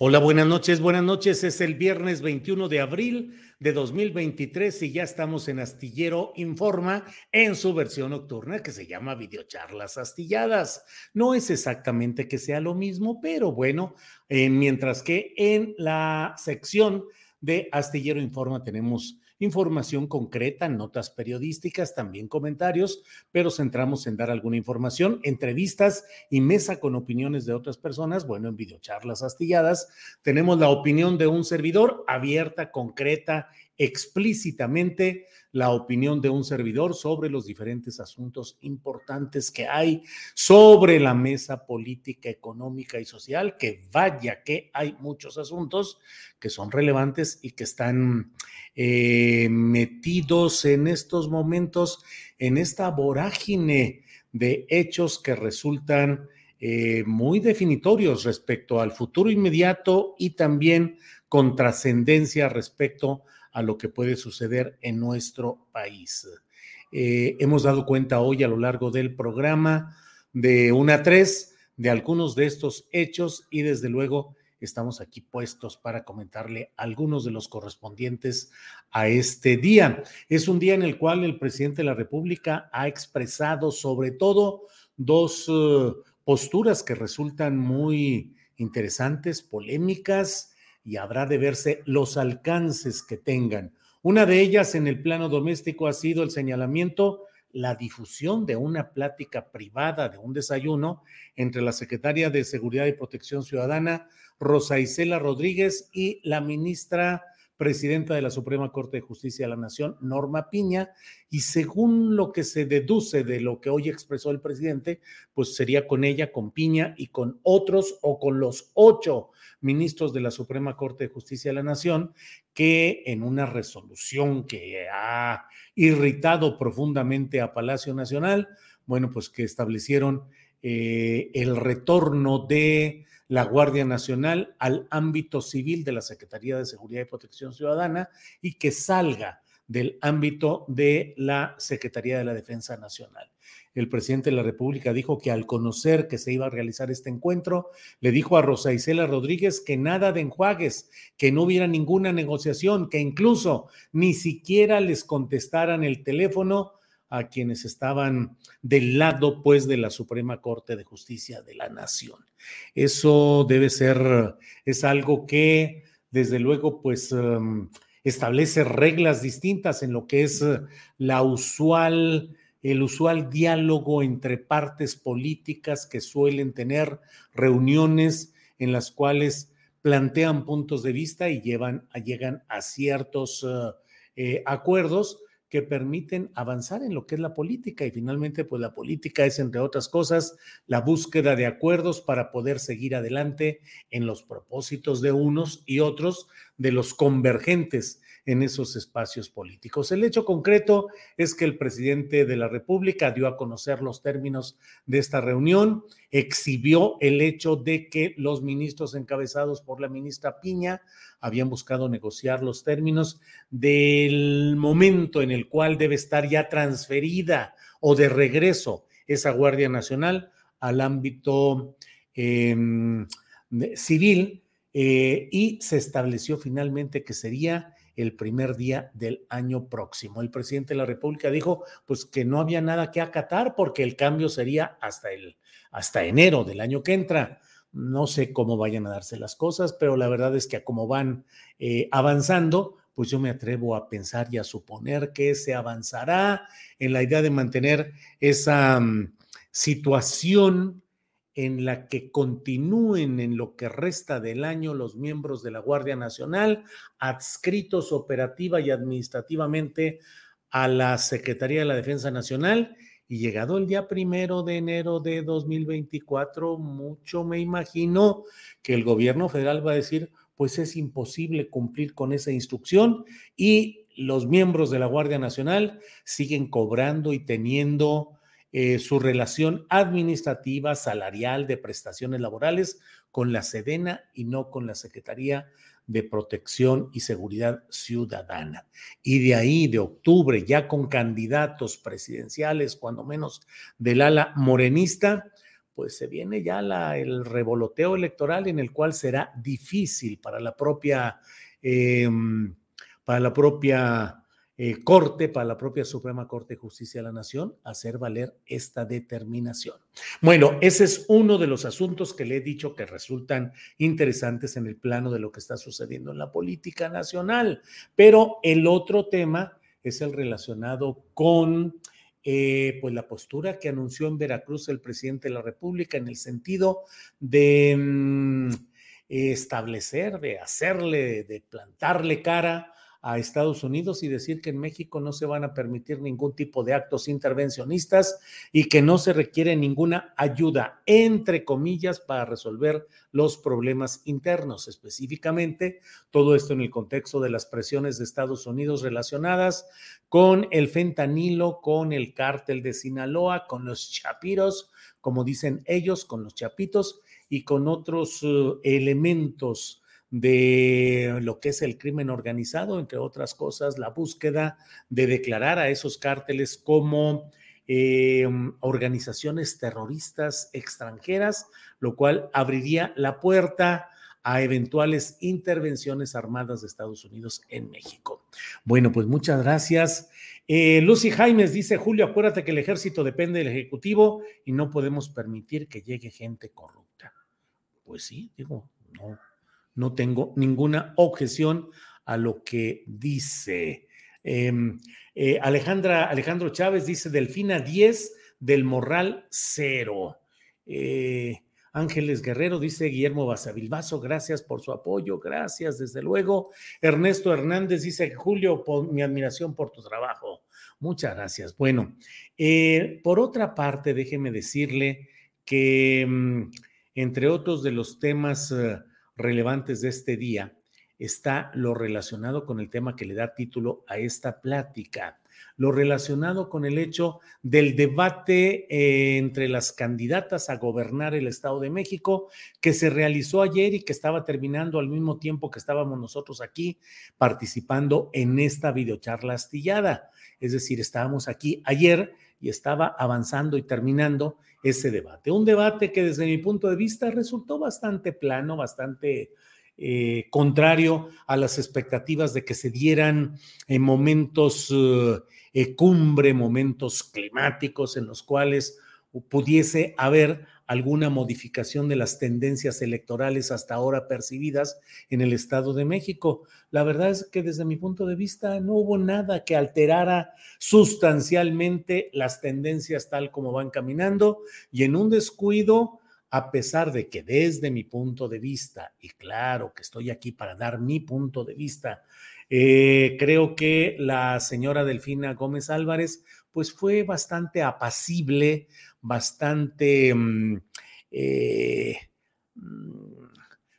Hola, buenas noches, buenas noches. Es el viernes 21 de abril de 2023 y ya estamos en Astillero Informa en su versión nocturna que se llama Videocharlas Astilladas. No es exactamente que sea lo mismo, pero bueno, eh, mientras que en la sección de Astillero Informa tenemos información concreta, notas periodísticas, también comentarios, pero centramos en dar alguna información, entrevistas y mesa con opiniones de otras personas. Bueno, en videocharlas astilladas tenemos la opinión de un servidor abierta, concreta, explícitamente la opinión de un servidor sobre los diferentes asuntos importantes que hay sobre la mesa política, económica y social, que vaya que hay muchos asuntos que son relevantes y que están eh, metidos en estos momentos en esta vorágine de hechos que resultan eh, muy definitorios respecto al futuro inmediato y también con trascendencia respecto a lo que puede suceder en nuestro país. Eh, hemos dado cuenta hoy a lo largo del programa de una a tres de algunos de estos hechos y desde luego estamos aquí puestos para comentarle algunos de los correspondientes a este día. Es un día en el cual el presidente de la República ha expresado sobre todo dos uh, posturas que resultan muy interesantes, polémicas, y habrá de verse los alcances que tengan. Una de ellas en el plano doméstico ha sido el señalamiento, la difusión de una plática privada, de un desayuno entre la secretaria de Seguridad y Protección Ciudadana, Rosa Isela Rodríguez, y la ministra presidenta de la Suprema Corte de Justicia de la Nación, Norma Piña, y según lo que se deduce de lo que hoy expresó el presidente, pues sería con ella, con Piña y con otros o con los ocho ministros de la Suprema Corte de Justicia de la Nación, que en una resolución que ha irritado profundamente a Palacio Nacional, bueno, pues que establecieron eh, el retorno de la Guardia Nacional al ámbito civil de la Secretaría de Seguridad y Protección Ciudadana y que salga del ámbito de la Secretaría de la Defensa Nacional. El presidente de la República dijo que al conocer que se iba a realizar este encuentro, le dijo a Rosa Isela Rodríguez que nada de enjuagues, que no hubiera ninguna negociación, que incluso ni siquiera les contestaran el teléfono a quienes estaban del lado, pues, de la Suprema Corte de Justicia de la Nación. Eso debe ser, es algo que, desde luego, pues, um, establece reglas distintas en lo que es la usual, el usual diálogo entre partes políticas que suelen tener reuniones en las cuales plantean puntos de vista y llegan a ciertos eh, acuerdos que permiten avanzar en lo que es la política y finalmente pues la política es entre otras cosas la búsqueda de acuerdos para poder seguir adelante en los propósitos de unos y otros de los convergentes en esos espacios políticos. El hecho concreto es que el presidente de la República dio a conocer los términos de esta reunión, exhibió el hecho de que los ministros encabezados por la ministra Piña habían buscado negociar los términos del momento en el cual debe estar ya transferida o de regreso esa Guardia Nacional al ámbito em, civil eh, y se estableció finalmente que sería el primer día del año próximo. El presidente de la República dijo pues que no había nada que acatar porque el cambio sería hasta el hasta enero del año que entra. No sé cómo vayan a darse las cosas, pero la verdad es que a como van eh, avanzando, pues yo me atrevo a pensar y a suponer que se avanzará en la idea de mantener esa mm, situación en la que continúen en lo que resta del año los miembros de la Guardia Nacional adscritos operativa y administrativamente a la Secretaría de la Defensa Nacional. Y llegado el día primero de enero de 2024, mucho me imagino que el gobierno federal va a decir, pues es imposible cumplir con esa instrucción y los miembros de la Guardia Nacional siguen cobrando y teniendo eh, su relación administrativa, salarial, de prestaciones laborales con la Sedena y no con la Secretaría de Protección y Seguridad Ciudadana. Y de ahí, de octubre, ya con candidatos presidenciales, cuando menos del ala morenista, pues se viene ya la, el revoloteo electoral en el cual será difícil para la propia, em, para la propia eh, Corte, para la propia Suprema Corte de Justicia de la Nación, hacer valer esta determinación. Bueno, ese es uno de los asuntos que le he dicho que resultan interesantes en el plano de lo que está sucediendo en la política nacional. Pero el otro tema es el relacionado con eh, pues la postura que anunció en Veracruz el presidente de la República en el sentido de mm, establecer, de hacerle, de plantarle cara a Estados Unidos y decir que en México no se van a permitir ningún tipo de actos intervencionistas y que no se requiere ninguna ayuda, entre comillas, para resolver los problemas internos. Específicamente, todo esto en el contexto de las presiones de Estados Unidos relacionadas con el fentanilo, con el cártel de Sinaloa, con los chapiros, como dicen ellos, con los chapitos y con otros uh, elementos de lo que es el crimen organizado, entre otras cosas, la búsqueda de declarar a esos cárteles como eh, organizaciones terroristas extranjeras, lo cual abriría la puerta a eventuales intervenciones armadas de Estados Unidos en México. Bueno, pues muchas gracias. Eh, Lucy Jaimes dice, Julio, acuérdate que el ejército depende del Ejecutivo y no podemos permitir que llegue gente corrupta. Pues sí, digo, no, no tengo ninguna objeción a lo que dice. Em, eh, Alejandra, Alejandro Chávez dice Delfina 10 del Morral 0. Eh, Ángeles Guerrero dice Guillermo Basavilbaso, gracias por su apoyo, gracias, desde luego. Ernesto Hernández dice Julio, mi admiración por tu trabajo. Muchas gracias. Bueno, eh, por otra parte, déjeme decirle que mm, entre otros de los temas relevantes de este día está lo relacionado con el tema que le da título a esta plática, lo relacionado con el hecho del debate eh, entre las candidatas a gobernar el Estado de México que se realizó ayer y que estaba terminando al mismo tiempo que estábamos nosotros aquí participando en esta videocharla astillada. Es decir, estábamos aquí ayer y estaba avanzando y terminando ese debate. Un debate que desde mi punto de vista resultó bastante plano, bastante eh, contrario a las expectativas de que se dieran en momentos eh, cumbre, momentos climáticos en los cuales pudiese haber alguna modificación de las tendencias electorales hasta ahora percibidas en el Estado de México. La verdad es que desde mi punto de vista no hubo nada que alterara sustancialmente las tendencias tal como van caminando y en un descuido, a pesar de que desde mi punto de vista, y claro que estoy aquí para dar mi punto de vista, eh, creo que la señora Delfina Gómez Álvarez pues fue bastante apacible, bastante... Mm, eh, mm,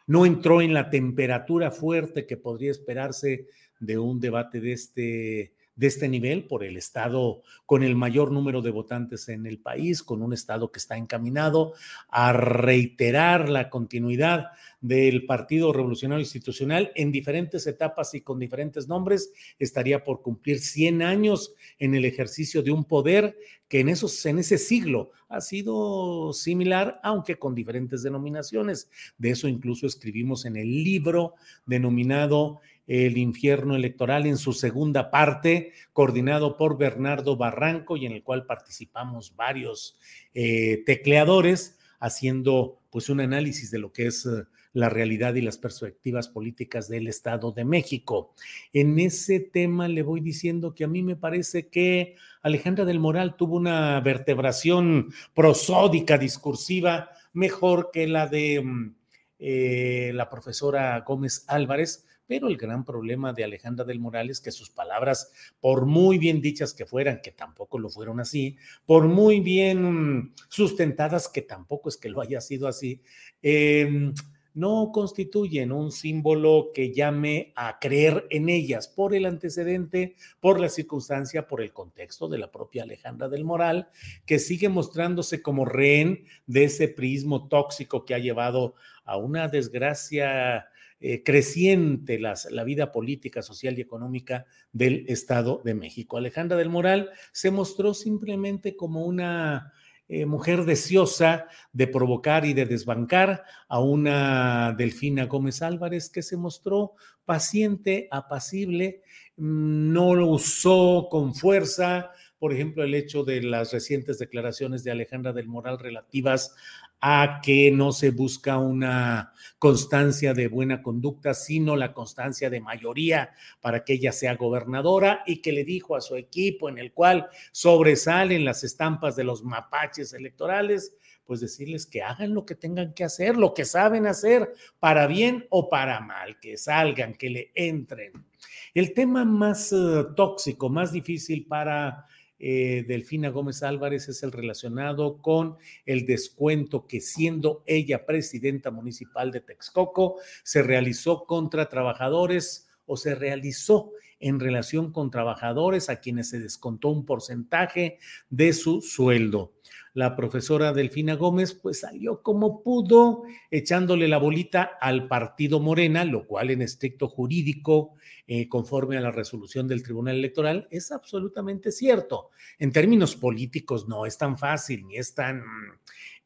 no entró en la temperatura fuerte que podría esperarse de un debate de este, de este nivel por el Estado con el mayor número de votantes en el país, con un Estado que está encaminado a reiterar la continuidad del Partido Revolucionario Institucional en diferentes etapas y con diferentes nombres, estaría por cumplir 100 años en el ejercicio de un poder que en, esos, en ese siglo ha sido similar, aunque con diferentes denominaciones. De eso incluso escribimos en el libro denominado El infierno electoral en su segunda parte, coordinado por Bernardo Barranco y en el cual participamos varios eh, tecleadores haciendo pues un análisis de lo que es eh, la realidad y las perspectivas políticas del Estado de México. En ese tema le voy diciendo que a mí me parece que Alejandra del Moral tuvo una vertebración prosódica, discursiva, mejor que la de mm, eh, la profesora Gómez Álvarez, pero el gran problema de Alejandra del Moral es que sus palabras, por muy bien dichas que fueran, que tampoco lo fueron así, por muy bien sustentadas, que tampoco es que lo haya sido así, eh, no constituyen un símbolo que llame a creer en ellas por el antecedente, por la circunstancia, por el contexto de la propia Alejandra del Moral, que sigue mostrándose como rehén de ese prismo tóxico que ha llevado a una desgracia eh, creciente la vida política, social y económica del Estado de México. Alejandra del Moral se mostró simplemente como una eh, mujer deseosa de provocar y de desbancar a una Delfina Gómez Álvarez que se mostró paciente, apacible, mm, no lo usó con fuerza, por ejemplo, el hecho de las recientes declaraciones de Alejandra del Moral relativas a que no se busca una constancia de buena conducta, sino la constancia de mayoría para que ella sea gobernadora y que le dijo a su equipo en el cual sobresalen las estampas de los mapaches electorales, pues decirles que hagan lo que tengan que hacer, lo que saben hacer, para bien o para mal, que salgan, que le entren. El tema más eh, tóxico, más difícil para eh, Delfina Gómez Álvarez es el relacionado con el descuento que siendo ella presidenta municipal de Texcoco, se realizó contra trabajadores o se realizó en relación con trabajadores a quienes se descontó un porcentaje de su sueldo. La profesora Delfina Gómez pues salió como pudo echándole la bolita al partido Morena, lo cual en estricto jurídico eh, conforme a la resolución del Tribunal Electoral, es absolutamente cierto. En términos políticos no es tan fácil ni es tan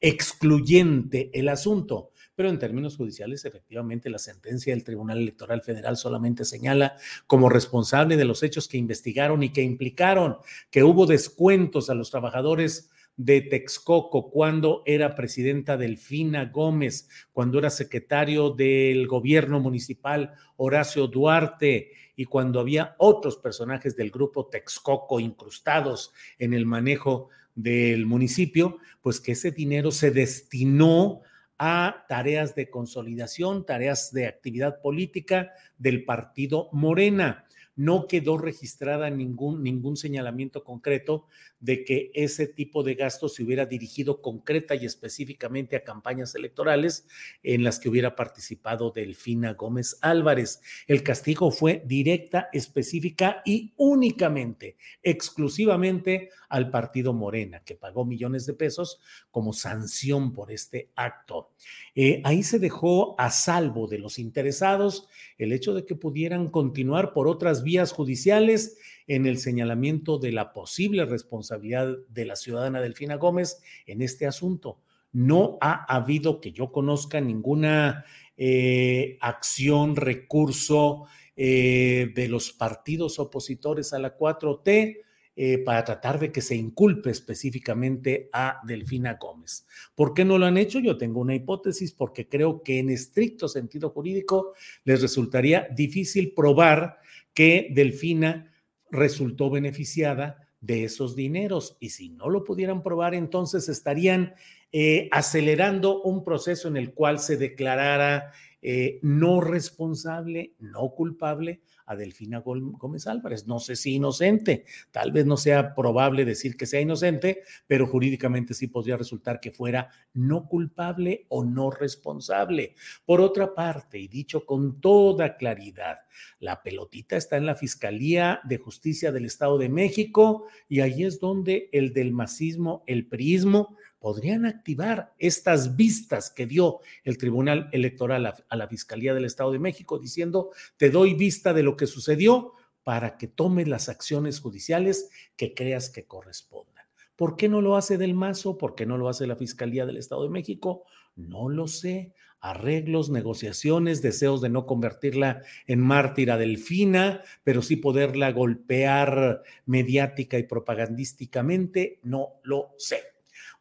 excluyente el asunto, pero en términos judiciales, efectivamente, la sentencia del Tribunal Electoral Federal solamente señala como responsable de los hechos que investigaron y que implicaron que hubo descuentos a los trabajadores de Texcoco, cuando era presidenta Delfina Gómez, cuando era secretario del gobierno municipal Horacio Duarte y cuando había otros personajes del grupo Texcoco incrustados en el manejo del municipio, pues que ese dinero se destinó a tareas de consolidación, tareas de actividad política del partido Morena no quedó registrada ningún, ningún señalamiento concreto de que ese tipo de gasto se hubiera dirigido concreta y específicamente a campañas electorales en las que hubiera participado Delfina Gómez Álvarez. El castigo fue directa, específica y únicamente, exclusivamente al partido Morena, que pagó millones de pesos como sanción por este acto. Eh, ahí se dejó a salvo de los interesados el hecho de que pudieran continuar por otras vías judiciales en el señalamiento de la posible responsabilidad de la ciudadana Delfina Gómez en este asunto. No ha habido que yo conozca ninguna eh, acción, recurso eh, de los partidos opositores a la 4T eh, para tratar de que se inculpe específicamente a Delfina Gómez. ¿Por qué no lo han hecho? Yo tengo una hipótesis porque creo que en estricto sentido jurídico les resultaría difícil probar que Delfina resultó beneficiada de esos dineros y si no lo pudieran probar, entonces estarían eh, acelerando un proceso en el cual se declarara eh, no responsable, no culpable a Delfina Gómez Álvarez. No sé si inocente, tal vez no sea probable decir que sea inocente, pero jurídicamente sí podría resultar que fuera no culpable o no responsable. Por otra parte, y dicho con toda claridad, la pelotita está en la Fiscalía de Justicia del Estado de México y ahí es donde el del masismo, el priismo, podrían activar estas vistas que dio el Tribunal Electoral a, la Fiscalía del Estado de México diciendo, te doy vista de lo que sucedió para que tomes las acciones judiciales que creas que correspondan. ¿Por qué no lo hace Del Mazo? ¿Por qué no lo hace la Fiscalía del Estado de México? No lo sé. Arreglos, negociaciones, deseos de no convertirla en mártir a Delfina, pero sí poderla golpear mediática y propagandísticamente, no lo sé.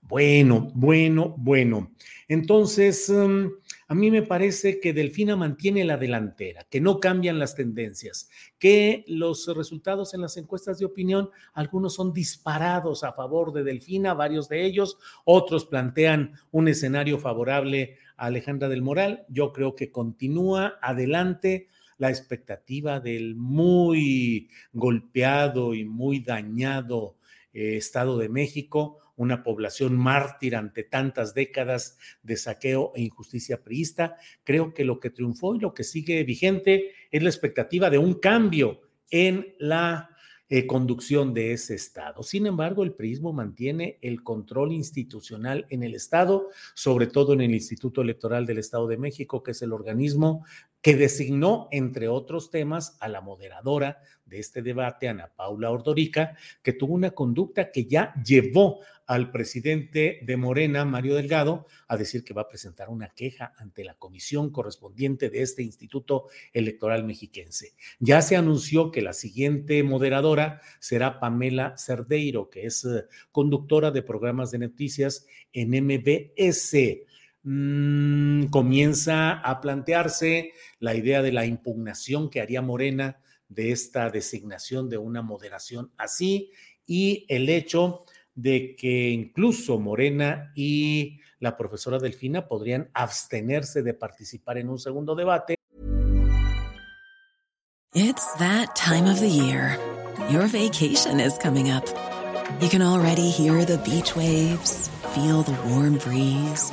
Bueno, bueno, bueno. Entonces, mm, a mí me parece que Delfina mantiene la delantera, que no cambian las tendencias, que los resultados en las encuestas de opinión, algunos son disparados a favor de Delfina, varios de ellos, otros plantean un escenario favorable a Alejandra del Moral. Yo creo que continúa adelante la expectativa del muy golpeado y muy dañado eh, Estado de México una población mártir ante tantas décadas de saqueo e injusticia priista. Creo que lo que triunfó y lo que sigue vigente es la expectativa de un cambio en la eh, conducción de ese Estado. Sin embargo, el PRIismo mantiene el control institucional en el Estado, sobre todo en el Instituto Electoral del Estado de México, que es el organismo que designó, entre otros temas, a la moderadora de este debate, Ana Paula Ordorica, que tuvo una conducta que ya llevó al presidente de Morena, Mario Delgado, a decir que va a presentar una queja ante la comisión correspondiente de este Instituto Electoral Mexiquense. Ya se anunció que la siguiente moderadora será Pamela Cerdeiro, que es eh, conductora de programas de noticias en MBS. Mm, comienza a plantearse la idea de la impugnación que haría Morena de esta designación de una moderación así y el hecho de que incluso Morena y la profesora Delfina podrían abstenerse de participar en un segundo debate. It's that time of the year. Your vacation is coming up. You can already hear the beach waves, feel the warm breeze,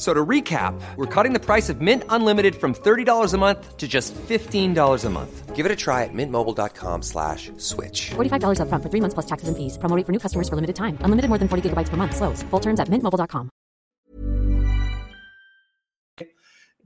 So to recap, we're cutting the price of Mint Unlimited from $30 a month to just $15 a month. Give it a try at mintmobile.com slash switch. $45 up front for three months plus taxes and fees. Promoting for new customers for limited time. Unlimited more than 40 gigabytes per month. Slows. Full terms at mintmobile.com.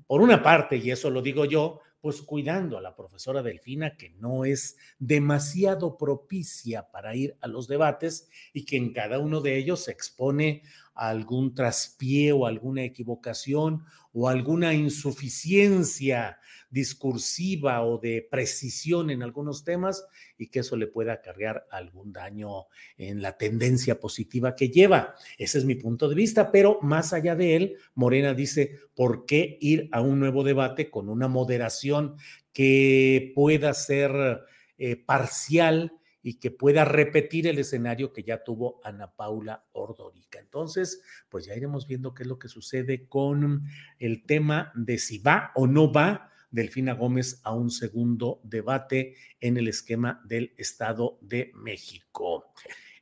Por una parte, y eso lo digo yo, pues cuidando a la profesora Delfina, que no es demasiado propicia para ir a los debates y que en cada uno de ellos se expone algún traspié o alguna equivocación o alguna insuficiencia discursiva o de precisión en algunos temas y que eso le pueda acarrear algún daño en la tendencia positiva que lleva. Ese es mi punto de vista, pero más allá de él, Morena dice, ¿por qué ir a un nuevo debate con una moderación que pueda ser eh, parcial? Y que pueda repetir el escenario que ya tuvo Ana Paula Ordorica. Entonces, pues ya iremos viendo qué es lo que sucede con el tema de si va o no va Delfina Gómez a un segundo debate en el esquema del Estado de México.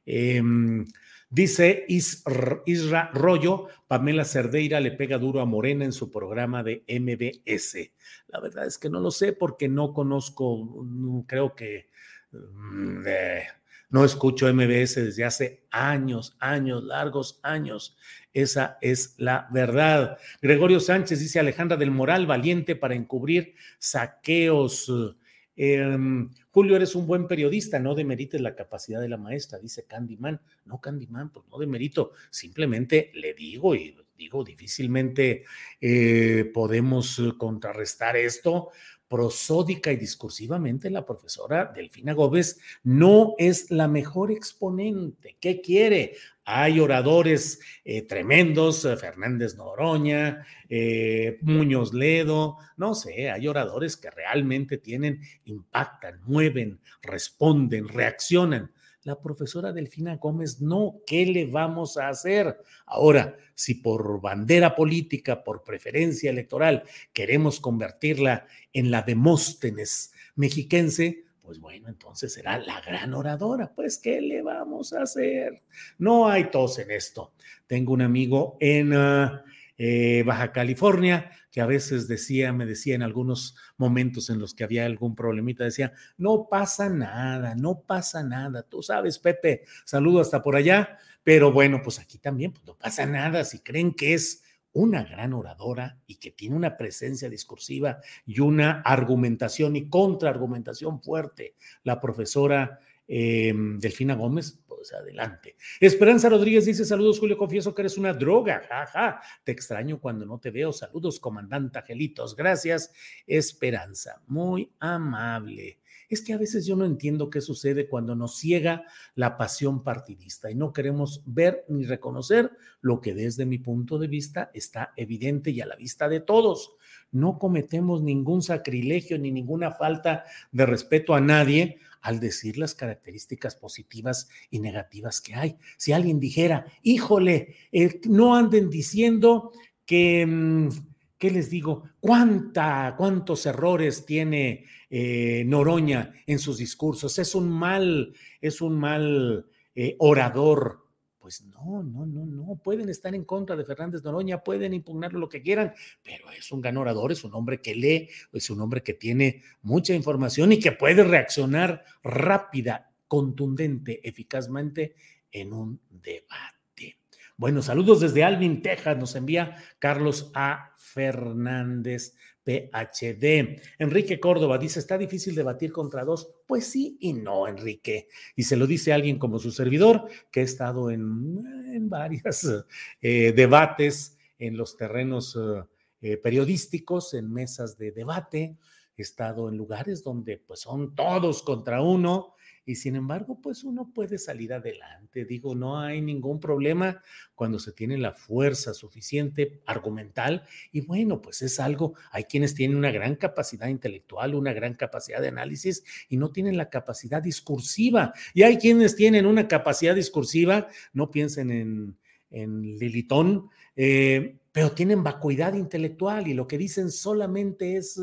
Em, dice Isra Rollo, Pamela Cerdeira le pega duro a Morena en su programa de MBS. La verdad es que no lo sé porque no conozco, creo que no escucho MBS desde hace años, años, largos años. Esa es la verdad. Gregorio Sánchez dice Alejandra del Moral, valiente para encubrir saqueos. Em, Julio, eres un buen periodista, no demerites la capacidad de la maestra, dice Candyman. No, Candyman, pues no demerito, simplemente le digo y digo, difícilmente eh, podemos contrarrestar esto prosódica y discursivamente, la profesora Delfina Gómez no es la mejor exponente. ¿Qué quiere? Hay oradores eh, tremendos, eh, Fernández Noroña, eh, Muñoz Ledo, no sé, hay oradores que realmente tienen, impactan, mueven, responden, reaccionan. La profesora Delfina Gómez no, ¿qué le vamos a hacer? Ahora, si por bandera política, por preferencia electoral, queremos convertirla en la Demóstenes mexiquense, pues bueno, entonces será la gran oradora. Pues, ¿qué le vamos a hacer? No hay tos en esto. Tengo un amigo en ah, eh, Baja California que a veces decía, me decía en algunos momentos en los que había algún problemita, decía, no pasa nada, no pasa nada. Tú sabes, Pepe, saludo hasta por allá, pero bueno, pues aquí también, pues no pasa nada. Si creen que es una gran oradora y que tiene una presencia discursiva y una argumentación y contraargumentación fuerte. La profesora em, Delfina Gómez, pues adelante. Esperanza Rodríguez dice: Saludos, Julio. Confieso que eres una droga. Jaja. Te extraño cuando no te veo. Saludos, comandante Angelitos. Gracias, Esperanza. Muy amable es que a veces yo no entiendo qué sucede cuando nos ciega la pasión partidista y no queremos ver ni reconocer lo que desde mi punto de vista está evidente y a la vista de todos. No cometemos ningún sacrilegio ni ninguna falta de respeto a nadie al decir las características positivas y negativas que hay. Si alguien dijera, híjole, eh, no anden diciendo que... Mm, ¿qué les digo? ¿Cuánta, ¿Cuántos errores tiene eh, Noroña en sus discursos? Es un mal, es un mal eh, orador. Pues no, no, no, no. Pueden estar en contra de Fernández Noroña, pueden impugnar lo que quieran, pero es un gran orador, es un hombre que lee, es un hombre que tiene mucha información y que puede reaccionar rápida, contundente, eficazmente en un debate. Bueno, saludos desde Alvin, Texas, nos envía Carlos A. Fernández, PhD. Enrique Córdoba dice, ¿está difícil debatir contra dos? Pues sí y no, Enrique. Y se lo dice alguien como su servidor, que ha estado en, en varios eh, debates en los terrenos eh, periodísticos, en mesas de debate. He estado en lugares donde pues son todos contra uno y sin embargo, pues uno puede salir adelante. Digo, no hay ningún problema cuando se tiene la fuerza suficiente argumental y bueno, pues es algo, hay quienes tienen una gran capacidad intelectual, una gran capacidad de análisis y no tienen la capacidad discursiva. Y hay quienes tienen una capacidad discursiva, no piensen en, en Lilitón, eh, pero tienen vacuidad intelectual y lo que dicen solamente es,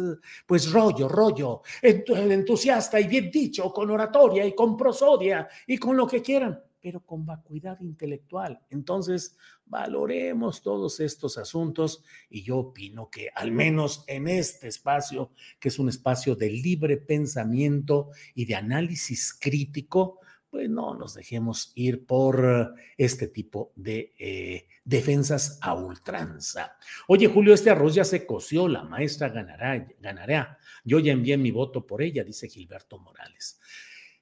pues, rollo, rollo, entusiasta y bien dicho, con oratoria y con prosodia y con lo que quieran, pero con vacuidad intelectual. Entonces, valoremos todos estos asuntos y yo opino que al menos en este espacio, que es un espacio de libre pensamiento y de análisis crítico, pues no nos dejemos ir por este tipo de eh, defensas a ultranza. Oye, Julio, este arroz ya se coció, la maestra ganará, ganará. Yo ya envié mi voto por ella, dice Gilberto Morales.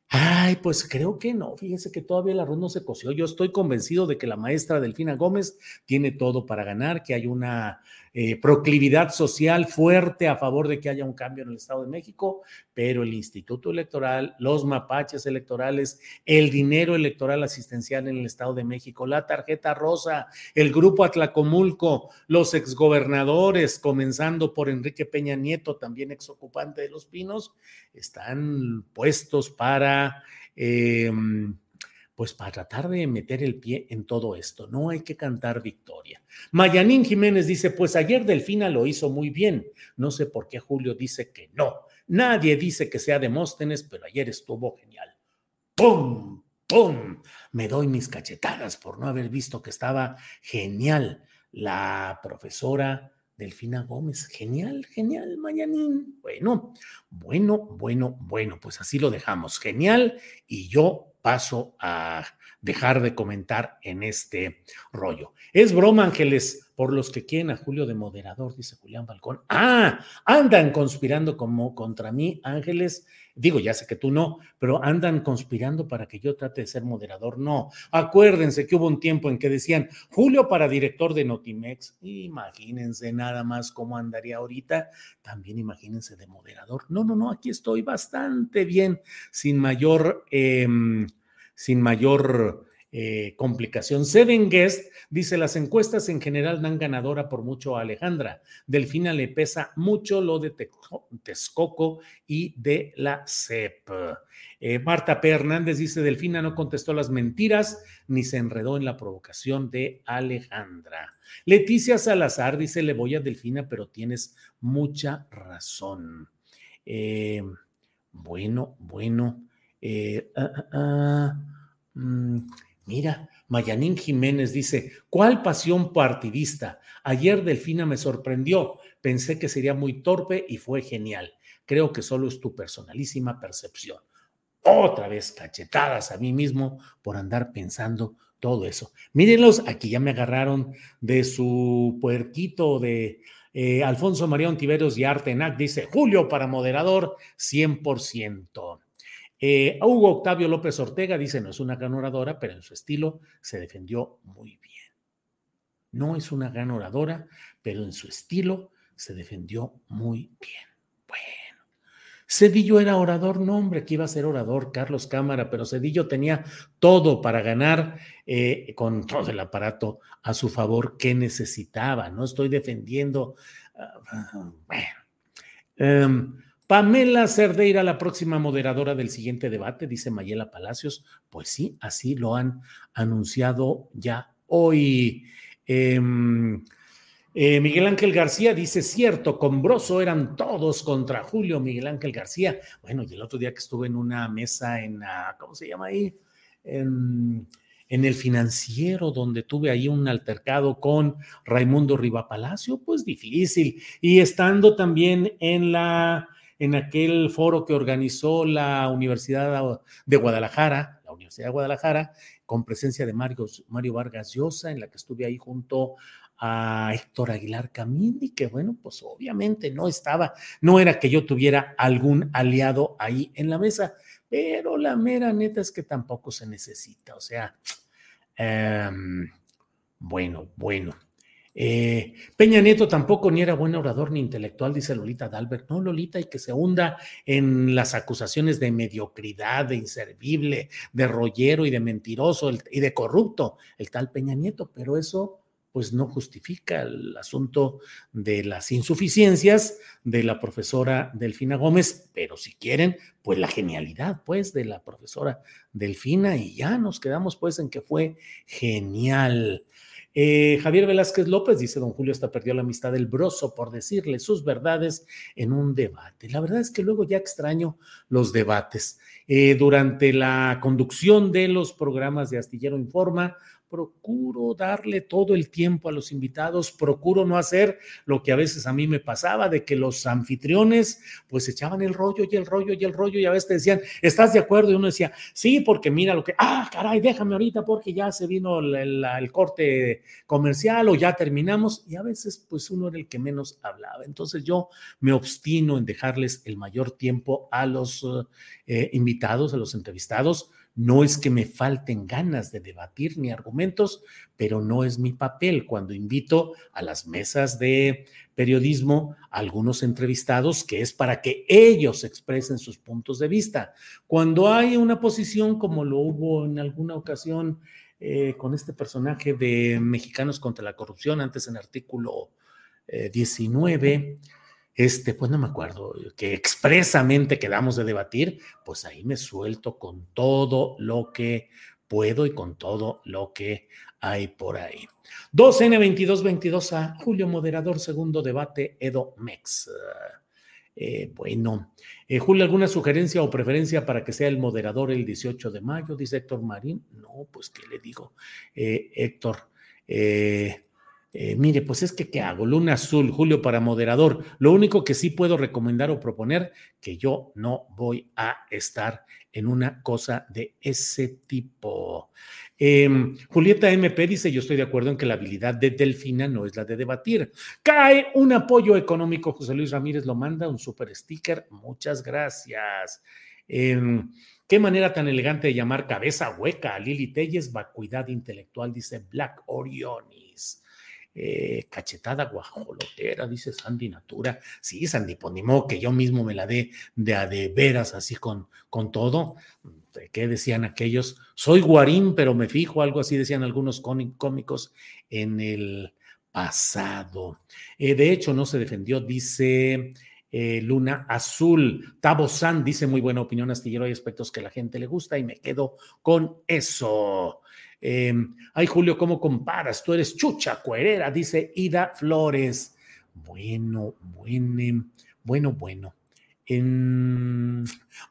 Ay, pues creo que no. Fíjese que todavía el arroz no se coció. Yo estoy convencido de que la maestra Delfina Gómez tiene todo para ganar, que hay una eh, proclividad social fuerte a favor de que haya un cambio en el Estado de México, pero el Instituto Electoral, los mapaches electorales, el dinero electoral asistencial en el Estado de México, la tarjeta rosa, el grupo Atlacomulco, los exgobernadores, comenzando por Enrique Peña Nieto, también exocupante de Los Pinos, están puestos para... Em, pues para tratar de meter el pie en todo esto. No hay que cantar victoria. Mayanín Jiménez dice, pues ayer Delfina lo hizo muy bien. No sé por qué Julio dice que no. Nadie dice que sea Demóstenes, pero ayer estuvo genial. ¡Pum! ¡Pum! Me doy mis cachetadas por no haber visto que estaba genial la profesora Delfina Gómez. Genial, genial, Mayanín. Bueno, bueno, bueno, bueno, pues así lo dejamos. Genial. Y yo paso a dejar de comentar en este rollo. Es broma, Ángeles. por los que quieren a Julio de moderador, dice Julián Balcón. Ah, andan conspirando como contra mí, Ángeles. Digo, ya sé que tú no, pero andan conspirando para que yo trate de ser moderador. No, acuérdense que hubo un tiempo en que decían Julio para director de Notimex. Imagínense nada más cómo andaría ahorita. También imagínense de moderador. No, no, no, aquí estoy bastante bien, sin mayor, em, sin mayor eh, complicación. Seven Guest dice: Las encuestas en general dan ganadora por mucho a Alejandra. Delfina le pesa mucho lo de Texcoco y de la CEP. Eh, Marta P. Hernández dice: Delfina no contestó las mentiras ni se enredó en la provocación de Alejandra. Leticia Salazar dice: Le voy a Delfina, pero tienes mucha razón. Eh, bueno, bueno. Ah, ah, ah, mm, Mira, Mayanín Jiménez dice, ¿cuál pasión partidista? Ayer Delfina me sorprendió, pensé que sería muy torpe y fue genial. Creo que solo es tu personalísima percepción. Otra vez cachetadas a mí mismo por andar pensando todo eso. Mírenlos, aquí ya me agarraron de su puerquito de eh, Alfonso María Ontiveros y Artenac, dice Julio para moderador, 100%. Eh, Hugo Octavio López Ortega dice, no es una gran oradora, pero en su estilo se defendió muy bien. No es una gran oradora, pero en su estilo se defendió muy bien. Bueno, Cedillo era orador, no hombre, que iba a ser orador, Carlos Cámara, pero Cedillo tenía todo para ganar eh, con todo el aparato a su favor que necesitaba. No estoy defendiendo, uh, bueno. Em, Pamela Cerdeira, la próxima moderadora del siguiente debate, dice Mayela Palacios. Pues sí, así lo han anunciado ya hoy. Em, eh, Miguel Ángel García dice, cierto, con Broso eran todos contra Julio Miguel Ángel García. Bueno, y el otro día que estuve en una mesa en, ¿cómo se llama ahí? En, en el financiero, donde tuve ahí un altercado con Raimundo Riva Palacio, pues difícil. Y estando también en la en aquel foro que organizó la Universidad de Guadalajara, la Universidad de Guadalajara, con presencia de Mario, Mario Vargas Llosa, en la que estuve ahí junto a Héctor Aguilar Camini, que bueno, pues obviamente no estaba, no era que yo tuviera algún aliado ahí en la mesa, pero la mera neta es que tampoco se necesita, o sea, em, bueno, bueno. Eh, Peña Nieto tampoco ni era buen orador ni intelectual, dice Lolita Dalbert. No, Lolita, y que se hunda en las acusaciones de mediocridad, de inservible, de rollero y de mentiroso y de corrupto, el tal Peña Nieto, pero eso pues no justifica el asunto de las insuficiencias de la profesora Delfina Gómez, pero si quieren, pues la genialidad, pues, de la profesora Delfina y ya nos quedamos, pues, en que fue genial. Eh, Javier Velázquez López dice, don Julio hasta perdió la amistad del broso por decirle sus verdades en un debate. La verdad es que luego ya extraño los debates. Eh, durante la conducción de los programas de Astillero Informa, procuro darle todo el tiempo a los invitados, procuro no hacer lo que a veces a mí me pasaba, de que los anfitriones pues echaban el rollo y el rollo y el rollo y a veces decían, ¿estás de acuerdo? Y uno decía, sí, porque mira lo que, ah, caray, déjame ahorita porque ya se vino el, el corte comercial o ya terminamos y a veces pues uno era el que menos hablaba. Entonces yo me obstino en dejarles el mayor tiempo a los eh, invitados, a los entrevistados, no es que me falten ganas de debatir ni argumentos, pero no es mi papel cuando invito a las mesas de periodismo a algunos entrevistados, que es para que ellos expresen sus puntos de vista. Cuando hay una posición como lo hubo en alguna ocasión eh, con este personaje de Mexicanos contra la Corrupción, antes en artículo 19, eh, este, pues no me acuerdo, que expresamente quedamos de debatir, pues ahí me suelto con todo lo que puedo y con todo lo que hay por ahí. 2N2222 a Julio Moderador, segundo debate, Edo Mex. Eh, bueno, eh, Julio, ¿alguna sugerencia o preferencia para que sea el moderador el 18 de mayo? Dice Héctor Marín. No, pues, ¿qué le digo? Eh, Héctor, Eh, mire, pues es que, ¿qué hago? Luna Azul, Julio para moderador. Lo único que sí puedo recomendar o proponer, que yo no voy a estar en una cosa de ese tipo. Em, Julieta MP dice, yo estoy de acuerdo en que la habilidad de Delfina no es la de debatir. Cae un apoyo económico, José Luis Ramírez lo manda, un super sticker, muchas gracias. Em, qué manera tan elegante de llamar cabeza hueca a Lili Telles, vacuidad intelectual, dice Black Orionis. Eh, cachetada guajolotera, dice Sandy Natura. Sí, Sandy, pues que yo mismo me la dé de a de veras, así con, con todo. ¿Qué decían aquellos? Soy guarín, pero me fijo, algo así decían algunos cómicos en el pasado. Eh, de hecho, no se defendió, dice eh, Luna Azul. Tabo San dice muy buena opinión, Astillero. Hay aspectos que la gente le gusta y me quedo con eso. Eh, ay, Julio, ¿cómo comparas? Tú eres chucha, cuerera, dice Ida Flores. Bueno, bueno, bueno, bueno.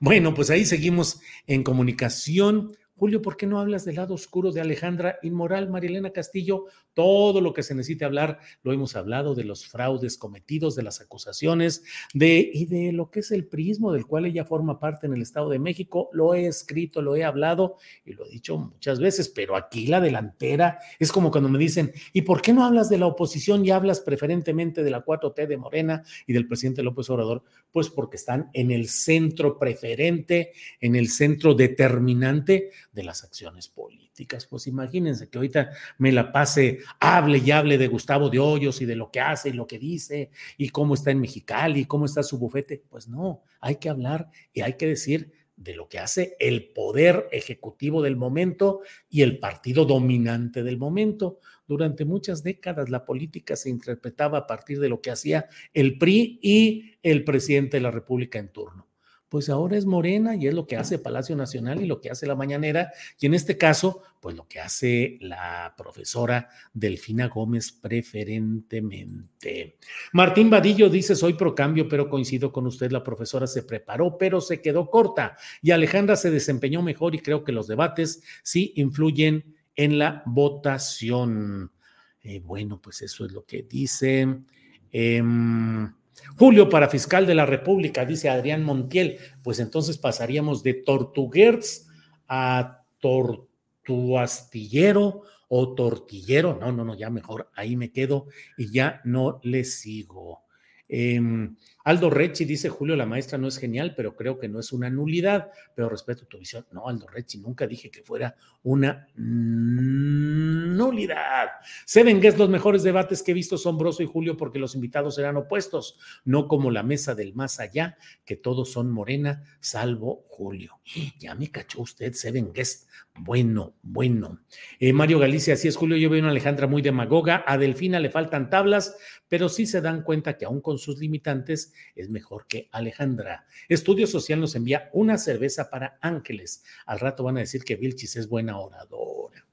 Bueno, pues ahí seguimos en comunicación. Julio, ¿por qué no hablas del lado oscuro de Alejandra Inmoral, Marilena Castillo? Todo lo que se necesite hablar, lo hemos hablado de los fraudes cometidos, de las acusaciones, de y de lo que es el prismo del cual ella forma parte en el Estado de México. Lo he escrito, lo he hablado y lo he dicho muchas veces, pero aquí la delantera es como cuando me dicen, ¿y por qué no hablas de la oposición y hablas preferentemente de la 4T de Morena y del presidente López Obrador? Pues porque están en el centro preferente, en el centro determinante de las acciones políticas. Pues imagínense que ahorita me la pase, hable y hable de Gustavo de Hoyos y de lo que hace y lo que dice y cómo está en Mexicali y cómo está su bufete. Pues no, hay que hablar y hay que decir de lo que hace el poder ejecutivo del momento y el partido dominante del momento. Durante muchas décadas la política se interpretaba a partir de lo que hacía el PRI y el presidente de la República en turno pues ahora es Morena y es lo que hace Palacio Nacional y lo que hace la Mañanera, y en este caso, pues lo que hace la profesora Delfina Gómez preferentemente. Martín Vadillo dice, soy pro cambio, pero coincido con usted, la profesora se preparó, pero se quedó corta, y Alejandra se desempeñó mejor y creo que los debates sí influyen en la votación. Eh, bueno, pues eso es lo que dice. Em, Julio para fiscal de la República, dice Adrián Montiel. Pues entonces pasaríamos de Tortuguers a Tortuastillero o Tortillero. No, no, no, ya mejor ahí me quedo y ya no le sigo. Em, Aldo Rechi dice, Julio, la maestra no es genial, pero creo que no es una nulidad, pero respeto tu visión. No, Aldo Rechi, nunca dije que fuera una nulidad. Seven Guest, los mejores debates que he visto son Broso y Julio porque los invitados serán opuestos, no como la mesa del más allá, que todos son morena, salvo Julio. Ya me cachó usted, Seven Guest. Bueno, bueno. Eh, Mario Galicia, así es, Julio. Yo veo a Alejandra muy demagoga. A Delfina le faltan tablas, pero sí se dan cuenta que aún con sus limitantes es mejor que Alejandra. Estudio Social nos envía una cerveza para ángeles. Al rato van a decir que Vilchis es buena oradora.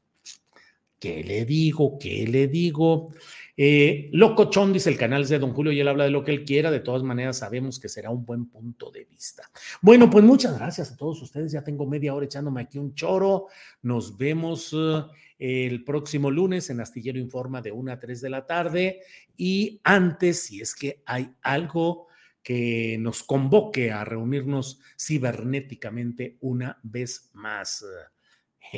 ¿Qué le digo? ¿Qué le digo? Eh, Locochón dice el canal de Don Julio y él habla de lo que él quiera. De todas maneras, sabemos que será un buen punto de vista. Bueno, pues muchas gracias a todos ustedes. Ya tengo media hora echándome aquí un choro. Nos vemos eh, el próximo lunes en Astillero Informa de 1 a 3 de la tarde. Y antes, si es que hay algo que nos convoque a reunirnos cibernéticamente una vez más.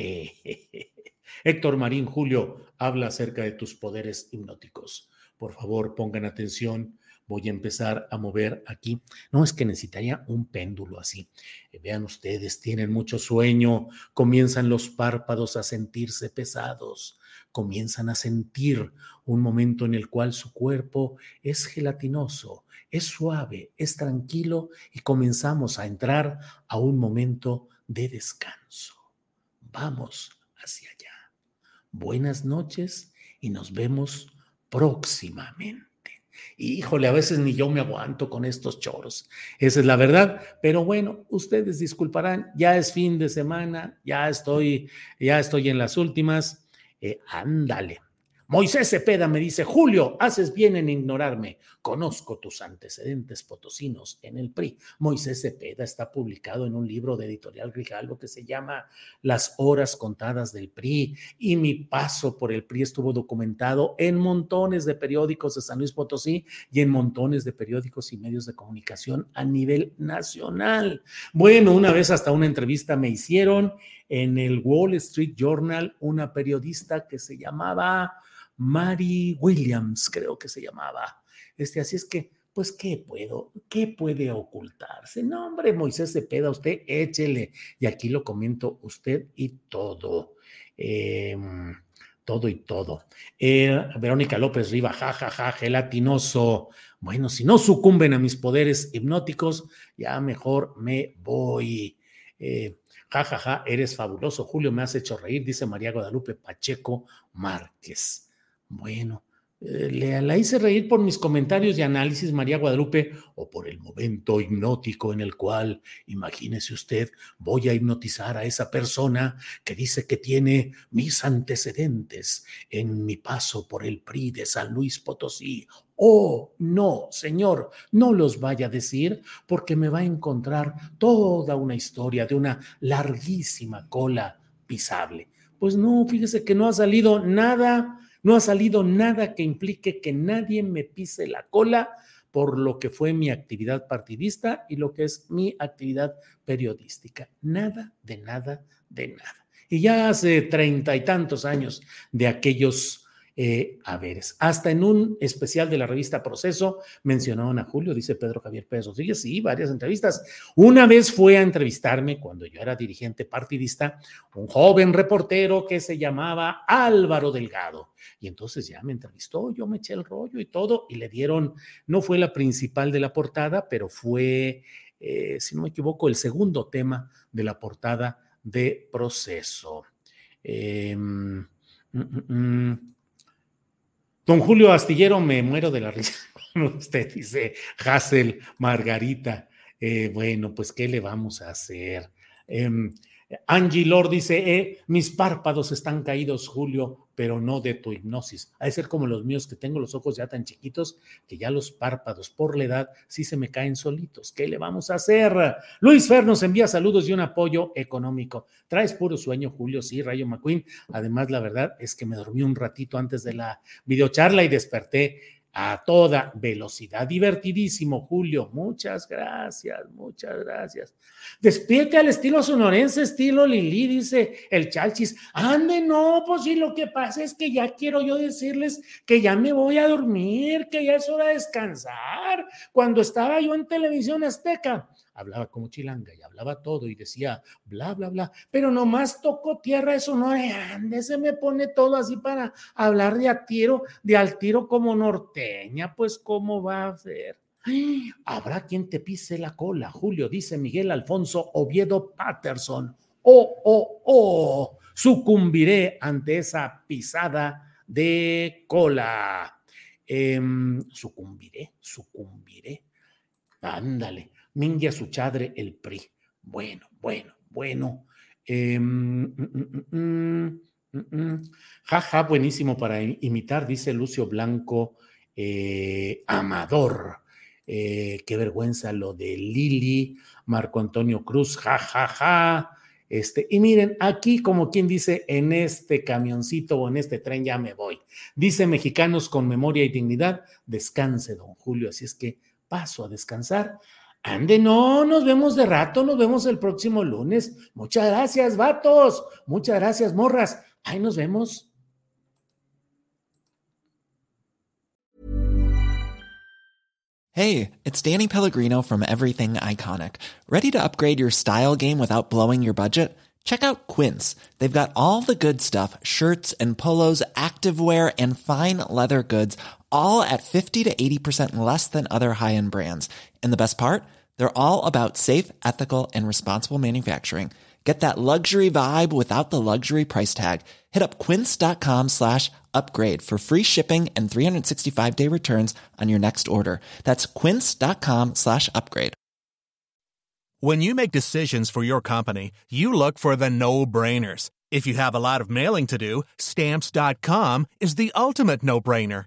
Héctor Marín Julio habla acerca de tus poderes hipnóticos. Por favor, pongan atención. Voy a empezar a mover aquí. No es que necesitaría un péndulo así. Eh, vean ustedes, tienen mucho sueño, comienzan los párpados a sentirse pesados, comienzan a sentir un momento en el cual su cuerpo es gelatinoso, es suave, es tranquilo y comenzamos a entrar a un momento de descanso. Vamos hacia allá. Buenas noches y nos vemos próximamente. Híjole, a veces ni yo me aguanto con estos choros. Esa es la verdad. Pero bueno, ustedes disculparán, ya es fin de semana, ya estoy, ya estoy en las últimas. Eh, ándale. Moisés Cepeda me dice, Julio, haces bien en ignorarme. Conozco tus antecedentes potosinos en el PRI. Moisés Cepeda está publicado en un libro de editorial Grijalvo que se llama Las horas contadas del PRI y mi paso por el PRI estuvo documentado en montones de periódicos de San Luis Potosí y en montones de periódicos y medios de comunicación a nivel nacional. Bueno, una vez hasta una entrevista me hicieron en el Wall Street Journal una periodista que se llamaba Mary Williams, creo que se llamaba este, así es que, pues, ¿qué puedo? ¿Qué puede ocultarse? No, hombre, Moisés Cepeda, usted échele. Y aquí lo comento usted y todo. Em, todo y todo. Eh, Verónica López Riva, jajaja, ja, ja, gelatinoso. Bueno, si no sucumben a mis poderes hipnóticos, ya mejor me voy. Eh, jajaja, ja, eres fabuloso. Julio, me has hecho reír, dice María Guadalupe Pacheco Márquez. Bueno, eh, le, la hice reír por mis comentarios y análisis, María Guadalupe, o por el momento hipnótico en el cual, imagínese usted, voy a hipnotizar a esa persona que dice que tiene mis antecedentes en mi paso por el PRI de San Luis Potosí. Oh, no, señor, no los vaya a decir porque me va a encontrar toda una historia de una larguísima cola pisable. Pues no, fíjese que no ha salido nada no ha salido nada que implique que nadie me pise la cola por lo que fue mi actividad partidista y lo que es mi actividad periodística. Nada, de nada, de nada. Y ya hace treinta y tantos años de aquellos eh, haberes. Hasta en un especial de la revista Proceso mencionaron a Julio, dice Pedro Javier Pérez Rodríguez, sí, varias entrevistas. Una vez fue a entrevistarme cuando yo era dirigente partidista, un joven reportero que se llamaba Álvaro Delgado. Y entonces ya me entrevistó, yo me eché el rollo y todo, y le dieron, no fue la principal de la portada, pero fue, eh, si no me equivoco, el segundo tema de la portada de Proceso. Em, mm, mm, mm. Don Julio Astillero, me muero de la risa. Usted dice, Hassel, Margarita. Eh, bueno, pues, ¿qué le vamos a hacer? Em, Angie Lord dice, eh, mis párpados están caídos, Julio, pero no de tu hipnosis. Ha de ser como los míos, que tengo los ojos ya tan chiquitos que ya los párpados por la edad sí se me caen solitos. ¿Qué le vamos a hacer? Luis Fer nos envía saludos y un apoyo económico. Traes puro sueño, Julio, sí, Rayo McQueen. Además, la verdad es que me dormí un ratito antes de la videocharla y desperté a toda velocidad. Divertidísimo, Julio. Muchas gracias, muchas gracias. Despierte al estilo sonorense, estilo Lili, dice el Chalchis. Ande, no, pues sí, lo que pasa es que ya quiero yo decirles que ya me voy a dormir, que ya es hora de descansar. Cuando estaba yo en televisión azteca, hablaba como chilanga y hablaba todo y decía bla, bla, bla, pero nomás tocó tierra eso, no, ande, se me pone todo así para hablar de a tiro, de al tiro como norteña, pues cómo va a ser. Habrá quien te pise la cola, Julio, dice Miguel Alfonso Oviedo Patterson. Oh, oh, oh, sucumbiré ante esa pisada de cola. Em, sucumbiré, sucumbiré. Ándale. Mingia su chadre el PRI. Bueno, bueno, bueno. Eh, Jaja, buenísimo para imitar, dice Lucio Blanco eh, Amador. Eh, qué vergüenza lo de Lili, Marco Antonio Cruz, jajaja. Ja, ja. Este, y miren, aquí como quien dice, en este camioncito o en este tren ya me voy. Dice Mexicanos con memoria y dignidad, descanse, don Julio. Así es que paso a descansar. Ande, no, nos vemos de rato, nos vemos el próximo lunes. Muchas gracias, vatos. Muchas gracias, morras. Ahí nos vemos. Hey, it's Danny Pellegrino from Everything Iconic. Ready to upgrade your style game without blowing your budget? Check out Quince. They've got all the good stuff shirts and polos, activewear, and fine leather goods, all at 50 to 80% less than other high end brands. And the best part? They're all about safe, ethical, and responsible manufacturing. Get that luxury vibe without the luxury price tag. Hit up quince.com slash upgrade for free shipping and 365 day returns on your next order. That's quince.com slash upgrade. When you make decisions for your company, you look for the no brainers. If you have a lot of mailing to do, stamps.com is the ultimate no brainer.